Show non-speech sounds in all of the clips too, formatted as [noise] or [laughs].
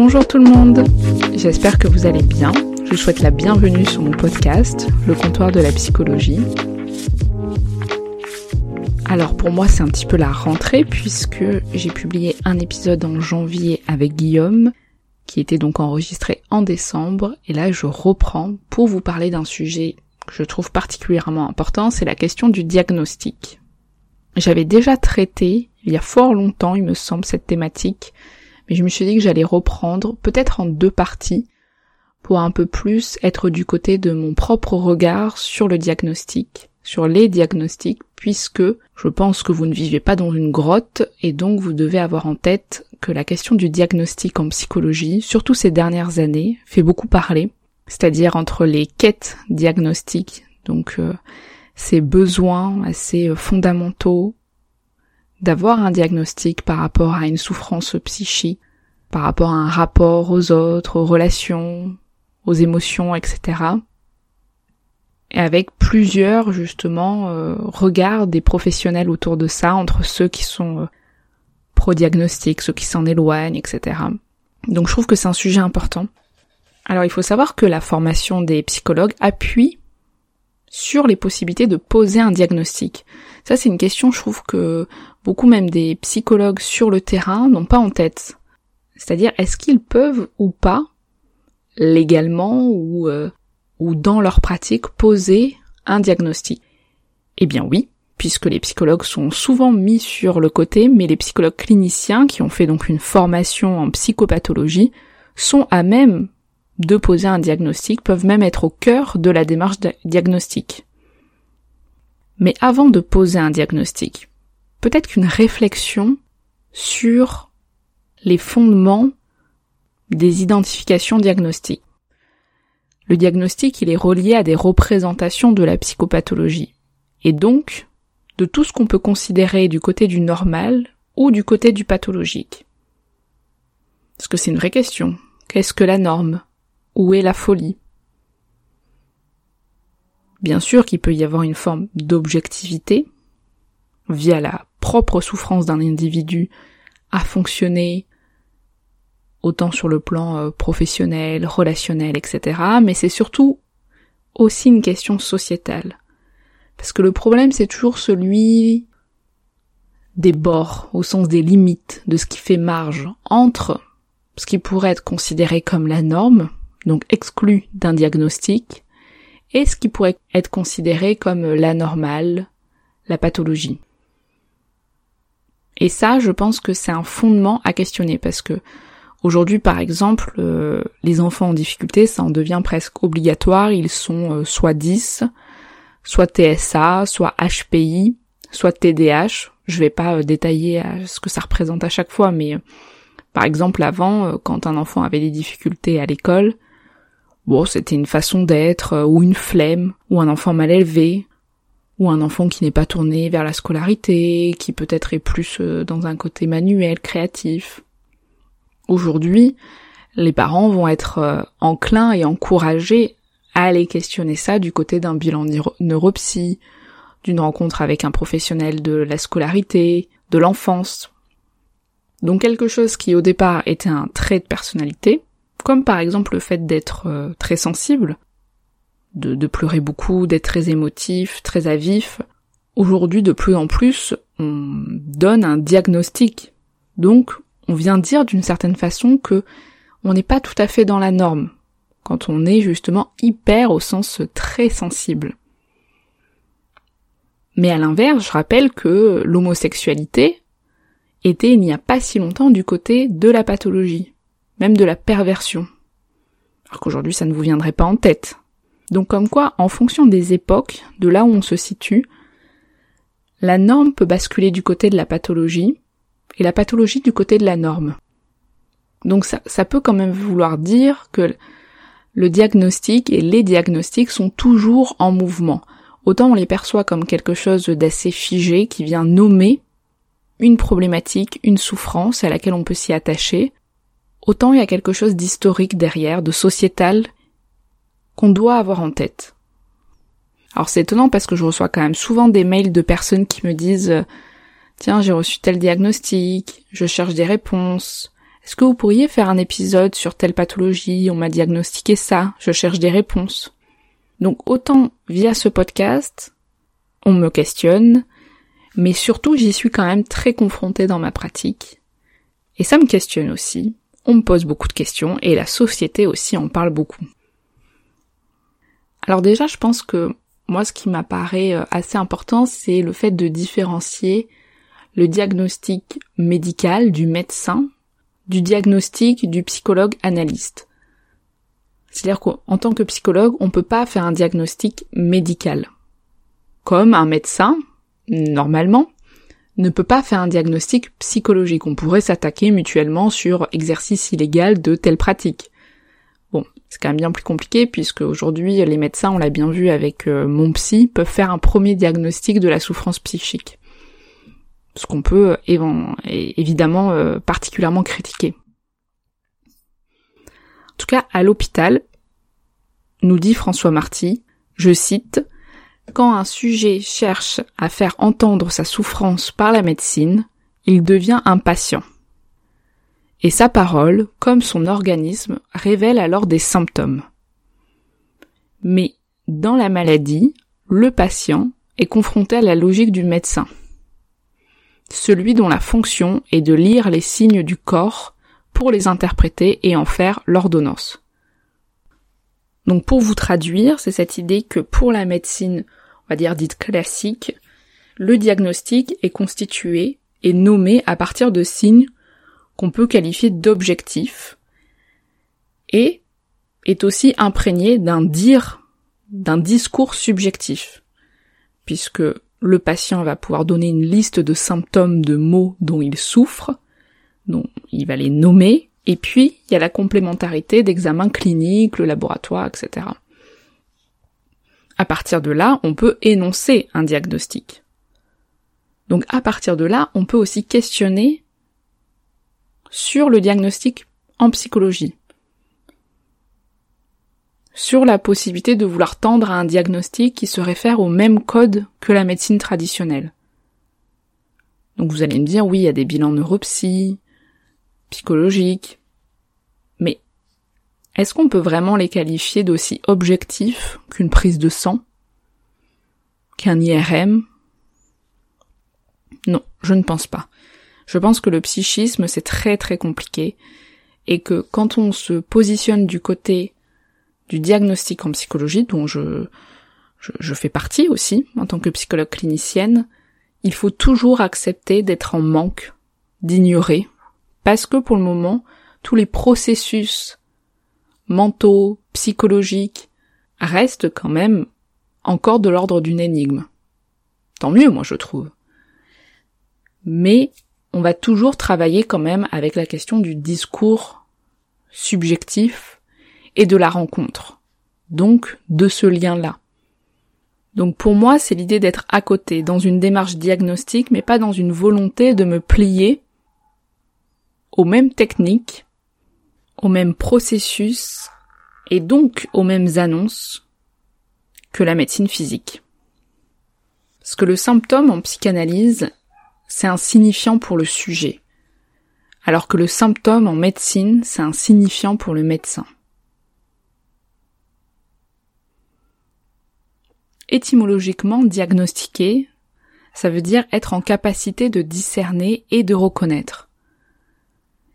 Bonjour tout le monde, j'espère que vous allez bien. Je vous souhaite la bienvenue sur mon podcast, Le comptoir de la psychologie. Alors pour moi c'est un petit peu la rentrée puisque j'ai publié un épisode en janvier avec Guillaume qui était donc enregistré en décembre et là je reprends pour vous parler d'un sujet que je trouve particulièrement important, c'est la question du diagnostic. J'avais déjà traité il y a fort longtemps il me semble cette thématique mais je me suis dit que j'allais reprendre peut-être en deux parties pour un peu plus être du côté de mon propre regard sur le diagnostic, sur les diagnostics, puisque je pense que vous ne vivez pas dans une grotte et donc vous devez avoir en tête que la question du diagnostic en psychologie, surtout ces dernières années, fait beaucoup parler, c'est-à-dire entre les quêtes diagnostiques, donc euh, ces besoins assez fondamentaux d'avoir un diagnostic par rapport à une souffrance psychique, par rapport à un rapport aux autres, aux relations, aux émotions, etc. Et avec plusieurs justement euh, regards des professionnels autour de ça, entre ceux qui sont euh, pro-diagnostic, ceux qui s'en éloignent, etc. Donc je trouve que c'est un sujet important. Alors il faut savoir que la formation des psychologues appuie sur les possibilités de poser un diagnostic. Ça c'est une question je trouve que beaucoup même des psychologues sur le terrain n'ont pas en tête. C'est-à-dire est-ce qu'ils peuvent ou pas légalement ou euh, ou dans leur pratique poser un diagnostic? Eh bien oui, puisque les psychologues sont souvent mis sur le côté, mais les psychologues cliniciens qui ont fait donc une formation en psychopathologie sont à même de poser un diagnostic, peuvent même être au cœur de la démarche diagnostique. Mais avant de poser un diagnostic, peut-être qu'une réflexion sur les fondements des identifications diagnostiques. Le diagnostic, il est relié à des représentations de la psychopathologie, et donc de tout ce qu'on peut considérer du côté du normal ou du côté du pathologique. Parce que c'est une vraie question. Qu'est-ce que la norme? Où est la folie? Bien sûr qu'il peut y avoir une forme d'objectivité via la propre souffrance d'un individu à fonctionner autant sur le plan euh, professionnel, relationnel, etc. Mais c'est surtout aussi une question sociétale. Parce que le problème c'est toujours celui des bords, au sens des limites, de ce qui fait marge entre ce qui pourrait être considéré comme la norme, donc exclu d'un diagnostic, et ce qui pourrait être considéré comme la normale, la pathologie. Et ça, je pense que c'est un fondement à questionner parce que aujourd'hui, par exemple, euh, les enfants en difficulté, ça en devient presque obligatoire. Ils sont euh, soit 10, soit TSA, soit HPI, soit TDH. Je vais pas euh, détailler ce que ça représente à chaque fois, mais par exemple, avant, quand un enfant avait des difficultés à l'école, bon, c'était une façon d'être, ou une flemme, ou un enfant mal élevé, ou un enfant qui n'est pas tourné vers la scolarité, qui peut-être est plus euh, dans un côté manuel, créatif. Aujourd'hui, les parents vont être euh, enclins et encouragés à aller questionner ça du côté d'un bilan neuropsy, d'une rencontre avec un professionnel de la scolarité, de l'enfance. Donc quelque chose qui au départ était un trait de personnalité, comme par exemple le fait d'être euh, très sensible, de, pleurer beaucoup, d'être très émotif, très avif. Aujourd'hui, de plus en plus, on donne un diagnostic. Donc, on vient dire d'une certaine façon que on n'est pas tout à fait dans la norme, quand on est justement hyper au sens très sensible. Mais à l'inverse, je rappelle que l'homosexualité était il n'y a pas si longtemps du côté de la pathologie, même de la perversion. Alors qu'aujourd'hui ça ne vous viendrait pas en tête. Donc comme quoi, en fonction des époques, de là où on se situe, la norme peut basculer du côté de la pathologie et la pathologie du côté de la norme. Donc ça, ça peut quand même vouloir dire que le diagnostic et les diagnostics sont toujours en mouvement. Autant on les perçoit comme quelque chose d'assez figé qui vient nommer une problématique, une souffrance à laquelle on peut s'y attacher, autant il y a quelque chose d'historique derrière, de sociétal, qu'on doit avoir en tête. Alors c'est étonnant parce que je reçois quand même souvent des mails de personnes qui me disent Tiens, j'ai reçu tel diagnostic, je cherche des réponses. Est-ce que vous pourriez faire un épisode sur telle pathologie? On m'a diagnostiqué ça, je cherche des réponses. Donc autant via ce podcast, on me questionne, mais surtout j'y suis quand même très confrontée dans ma pratique. Et ça me questionne aussi, on me pose beaucoup de questions, et la société aussi en parle beaucoup. Alors déjà, je pense que moi, ce qui m'apparaît euh, assez important, c'est le fait de différencier le diagnostic médical du médecin du diagnostic du psychologue analyste. C'est-à-dire qu'en tant que psychologue, on peut pas faire un diagnostic médical. Comme un médecin, normalement, ne peut pas faire un diagnostic psychologique. On pourrait s'attaquer mutuellement sur exercice illégal de telle pratique. Bon, c'est quand même bien plus compliqué puisque aujourd'hui les médecins, on l'a bien vu avec euh, mon psy, peuvent faire un premier diagnostic de la souffrance psychique. Ce qu'on peut évidemment euh, particulièrement critiquer. En tout cas, à l'hôpital, nous dit François Marty, je cite, Quand un sujet cherche à faire entendre sa souffrance par la médecine, il devient un patient et sa parole, comme son organisme, révèle alors des symptômes. Mais dans la maladie, le patient est confronté à la logique du médecin, celui dont la fonction est de lire les signes du corps pour les interpréter et en faire l'ordonnance. Donc pour vous traduire, c'est cette idée que pour la médecine, on va dire dite classique, le diagnostic est constitué et nommé à partir de signes qu'on peut qualifier d'objectif et est aussi imprégné d'un dire, d'un discours subjectif, puisque le patient va pouvoir donner une liste de symptômes de mots dont il souffre, dont il va les nommer, et puis il y a la complémentarité d'examens cliniques, le laboratoire, etc. À partir de là, on peut énoncer un diagnostic. Donc à partir de là, on peut aussi questionner sur le diagnostic en psychologie, sur la possibilité de vouloir tendre à un diagnostic qui se réfère au même code que la médecine traditionnelle. Donc vous allez me dire, oui, il y a des bilans neuropsy, psychologiques, mais est-ce qu'on peut vraiment les qualifier d'aussi objectifs qu'une prise de sang, qu'un IRM Non, je ne pense pas. Je pense que le psychisme, c'est très très compliqué et que quand on se positionne du côté du diagnostic en psychologie, dont je, je, fais partie aussi en tant que psychologue clinicienne, il faut toujours accepter d'être en manque, d'ignorer, parce que pour le moment, tous les processus mentaux, psychologiques, restent quand même encore de l'ordre d'une énigme. Tant mieux, moi je trouve. Mais on va toujours travailler quand même avec la question du discours subjectif et de la rencontre. Donc, de ce lien-là. Donc pour moi, c'est l'idée d'être à côté, dans une démarche diagnostique, mais pas dans une volonté de me plier aux mêmes techniques, aux mêmes processus, et donc aux mêmes annonces que la médecine physique. Parce que le symptôme en psychanalyse c'est un signifiant pour le sujet, alors que le symptôme en médecine, c'est un signifiant pour le médecin. Étymologiquement, diagnostiquer, ça veut dire être en capacité de discerner et de reconnaître.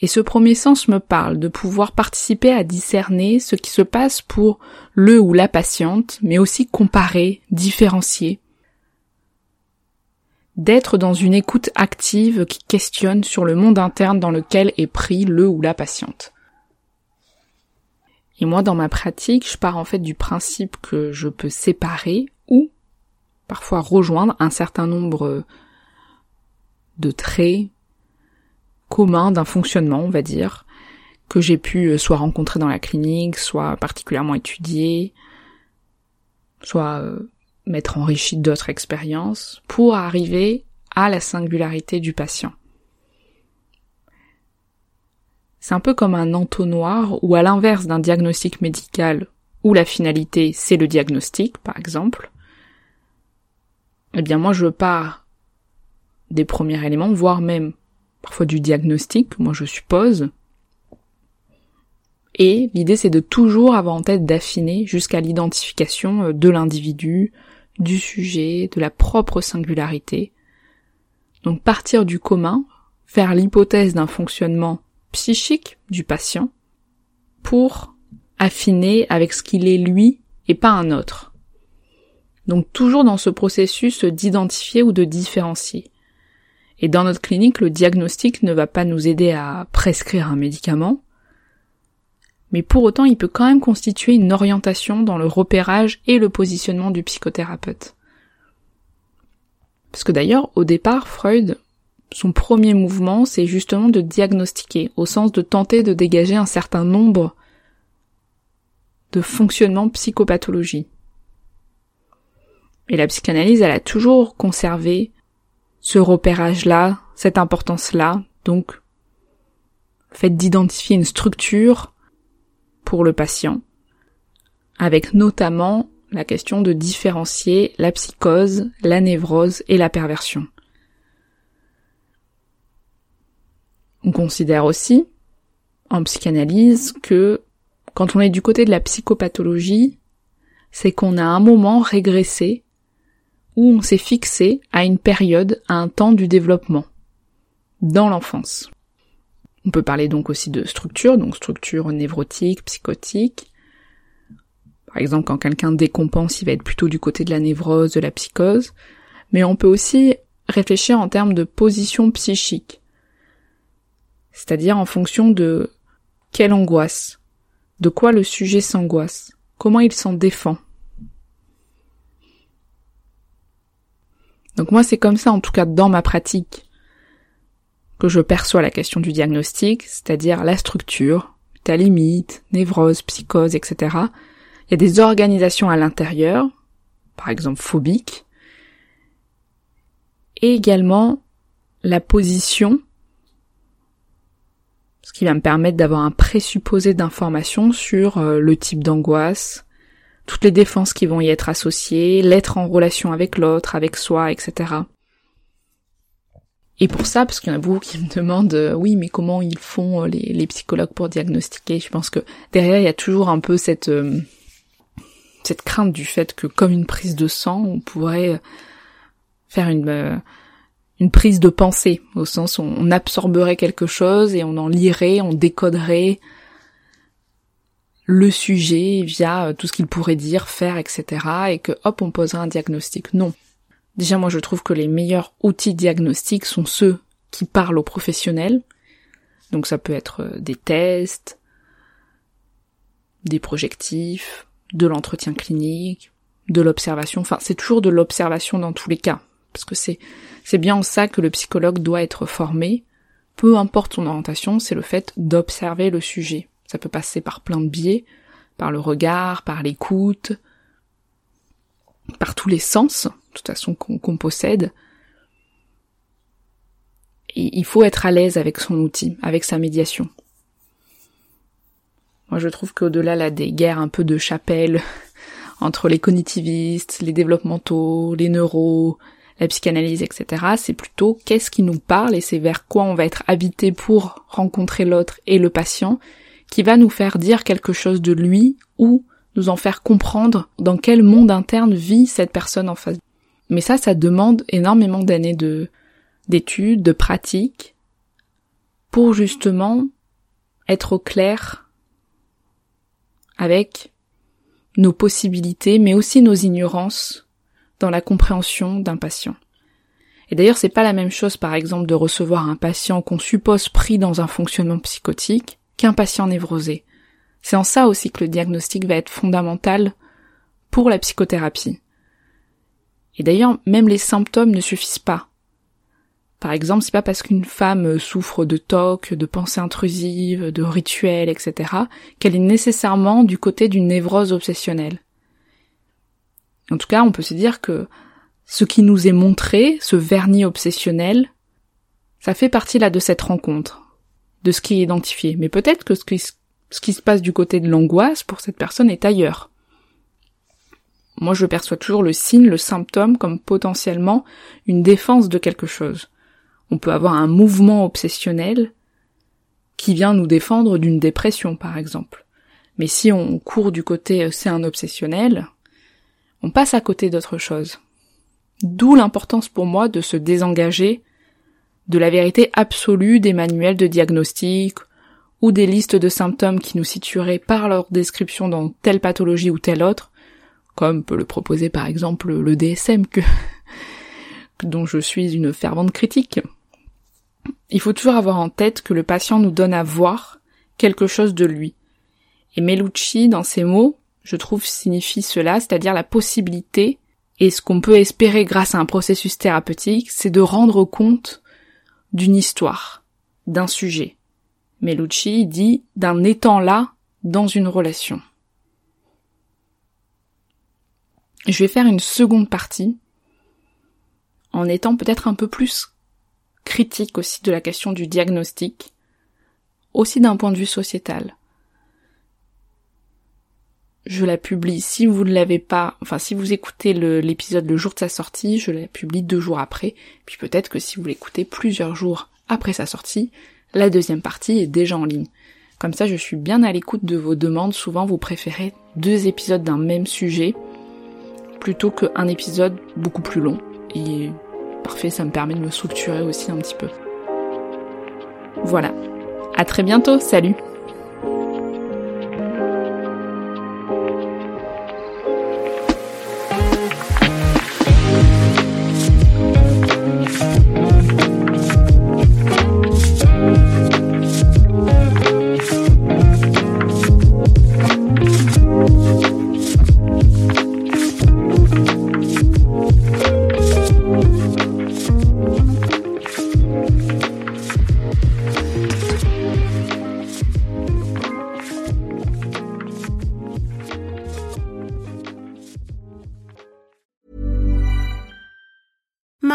Et ce premier sens me parle de pouvoir participer à discerner ce qui se passe pour le ou la patiente, mais aussi comparer, différencier, d'être dans une écoute active qui questionne sur le monde interne dans lequel est pris le ou la patiente. Et moi, dans ma pratique, je pars en fait du principe que je peux séparer ou parfois rejoindre un certain nombre de traits communs d'un fonctionnement, on va dire, que j'ai pu euh, soit rencontrer dans la clinique, soit particulièrement étudier, soit euh, m'être enrichi d'autres expériences, pour arriver à la singularité du patient. C'est un peu comme un entonnoir où à l'inverse d'un diagnostic médical où la finalité c'est le diagnostic par exemple, eh bien moi je pars des premiers éléments, voire même parfois du diagnostic, moi je suppose, et l'idée c'est de toujours avoir en tête d'affiner jusqu'à l'identification euh, de l'individu, du sujet, de la propre singularité. Donc partir du commun, faire l'hypothèse d'un fonctionnement psychique du patient pour affiner avec ce qu'il est lui et pas un autre. Donc toujours dans ce processus d'identifier ou de différencier. Et dans notre clinique, le diagnostic ne va pas nous aider à prescrire un médicament, mais pour autant il peut quand même constituer une orientation dans le repérage et le positionnement du psychothérapeute. Parce que d'ailleurs, au départ, Freud, son premier mouvement, c'est justement de diagnostiquer, au sens de tenter de dégager un certain nombre de fonctionnements psychopathologie. Et la psychanalyse, elle a toujours conservé ce repérage-là, cette importance-là, donc le fait d'identifier une structure pour le patient, avec notamment la question de différencier la psychose, la névrose et la perversion. On considère aussi, en psychanalyse, que quand on est du côté de la psychopathologie, c'est qu'on a un moment régressé où on s'est fixé à une période, à un temps du développement, dans l'enfance. On peut parler donc aussi de structure, donc structure névrotique, psychotique. Par exemple, quand quelqu'un décompense, il va être plutôt du côté de la névrose, de la psychose. Mais on peut aussi réfléchir en termes de position psychique. C'est-à-dire en fonction de quelle angoisse, de quoi le sujet s'angoisse, comment il s'en défend. Donc moi c'est comme ça en tout cas dans ma pratique que je perçois la question du diagnostic, c'est-à-dire la structure, ta limite, névrose, psychose, etc. Il y a des organisations à l'intérieur, par exemple phobique, et également la position, ce qui va me permettre d'avoir un présupposé d'information sur euh, le type d'angoisse, toutes les défenses qui vont y être associées, l'être en relation avec l'autre, avec soi, etc. Et pour ça, parce qu'il y en a beaucoup qui me demandent, euh, oui, mais comment ils font euh, les, psychologues pour diagnostiquer? Je pense que derrière, il y a toujours un peu cette euh, cette crainte du fait que, comme une prise de sang, on pourrait faire une une prise de pensée, au sens où on absorberait quelque chose et on en lirait, on décoderait le sujet via tout ce qu'il pourrait dire, faire, etc. et que hop, on poserait un diagnostic. Non. Déjà, moi, je trouve que les meilleurs outils diagnostiques sont ceux qui parlent aux professionnels. Donc ça peut être euh, des tests, des projectifs, de l'entretien clinique, de l'observation. Enfin, c'est toujours de l'observation dans tous les cas. Parce que c'est, c'est bien en ça que le psychologue doit être formé. Peu importe son orientation, c'est le fait d'observer le sujet. Ça peut passer par plein de biais, par le regard, par l'écoute, par tous les sens toute façon qu'on possède. Il faut être à l'aise avec son outil, avec sa médiation. Moi, je trouve qu'au-delà là des guerres un peu de chapelle [laughs] entre les cognitivistes, les développementaux, les neuros, la psychanalyse, etc., c'est plutôt qu'est-ce qui nous parle et c'est vers quoi on va être habité pour rencontrer l'autre et le patient qui va nous faire dire quelque chose de lui ou nous en faire comprendre dans quel monde interne vit cette personne en face. Mais ça, ça demande énormément d'années de, d'études, de pratiques, pour justement être au clair avec nos possibilités, mais aussi nos ignorances dans la compréhension d'un patient. Et d'ailleurs, c'est pas la même chose, par exemple, de recevoir un patient qu'on suppose pris dans un fonctionnement psychotique qu'un patient névrosé. C'est en ça aussi que le diagnostic va être fondamental pour la psychothérapie. Et d'ailleurs, même les symptômes ne suffisent pas. Par exemple, c'est pas parce qu'une femme souffre de TOC, de pensées intrusives, de rituels, etc., qu'elle est nécessairement du côté d'une névrose obsessionnelle. En tout cas, on peut se dire que ce qui nous est montré, ce vernis obsessionnel, ça fait partie là de cette rencontre, de ce qui est identifié. Mais peut-être que ce qui, ce qui se passe du côté de l'angoisse pour cette personne est ailleurs. Moi, je perçois toujours le signe, le symptôme comme potentiellement une défense de quelque chose. On peut avoir un mouvement obsessionnel qui vient nous défendre d'une dépression, par exemple. Mais si on court du côté euh, c'est un obsessionnel, on passe à côté d'autre chose. D'où l'importance pour moi de se désengager de la vérité absolue des manuels de diagnostic ou des listes de symptômes qui nous situeraient par leur description dans telle pathologie ou telle autre, comme peut le proposer par exemple le DSM que, [laughs] dont je suis une fervente critique. Il faut toujours avoir en tête que le patient nous donne à voir quelque chose de lui. Et Melucci, dans ses mots, je trouve, signifie cela, c'est-à-dire la possibilité, et ce qu'on peut espérer grâce à un processus thérapeutique, c'est de rendre compte d'une histoire, d'un sujet. Melucci dit d'un étant là dans une relation. Je vais faire une seconde partie en étant peut-être un peu plus critique aussi de la question du diagnostic, aussi d'un point de vue sociétal. Je la publie si vous ne l'avez pas, enfin si vous écoutez l'épisode le, jour de sa sortie, je la publie deux jours après, puis peut-être que si vous l'écoutez plusieurs jours après sa sortie, la deuxième partie est déjà en ligne. Comme ça, je suis bien à l'écoute de vos demandes. Souvent, vous préférez deux épisodes d'un même sujet plutôt qu'un épisode beaucoup plus long. Et parfait, ça me permet de me structurer aussi un petit peu. Voilà. À très bientôt, salut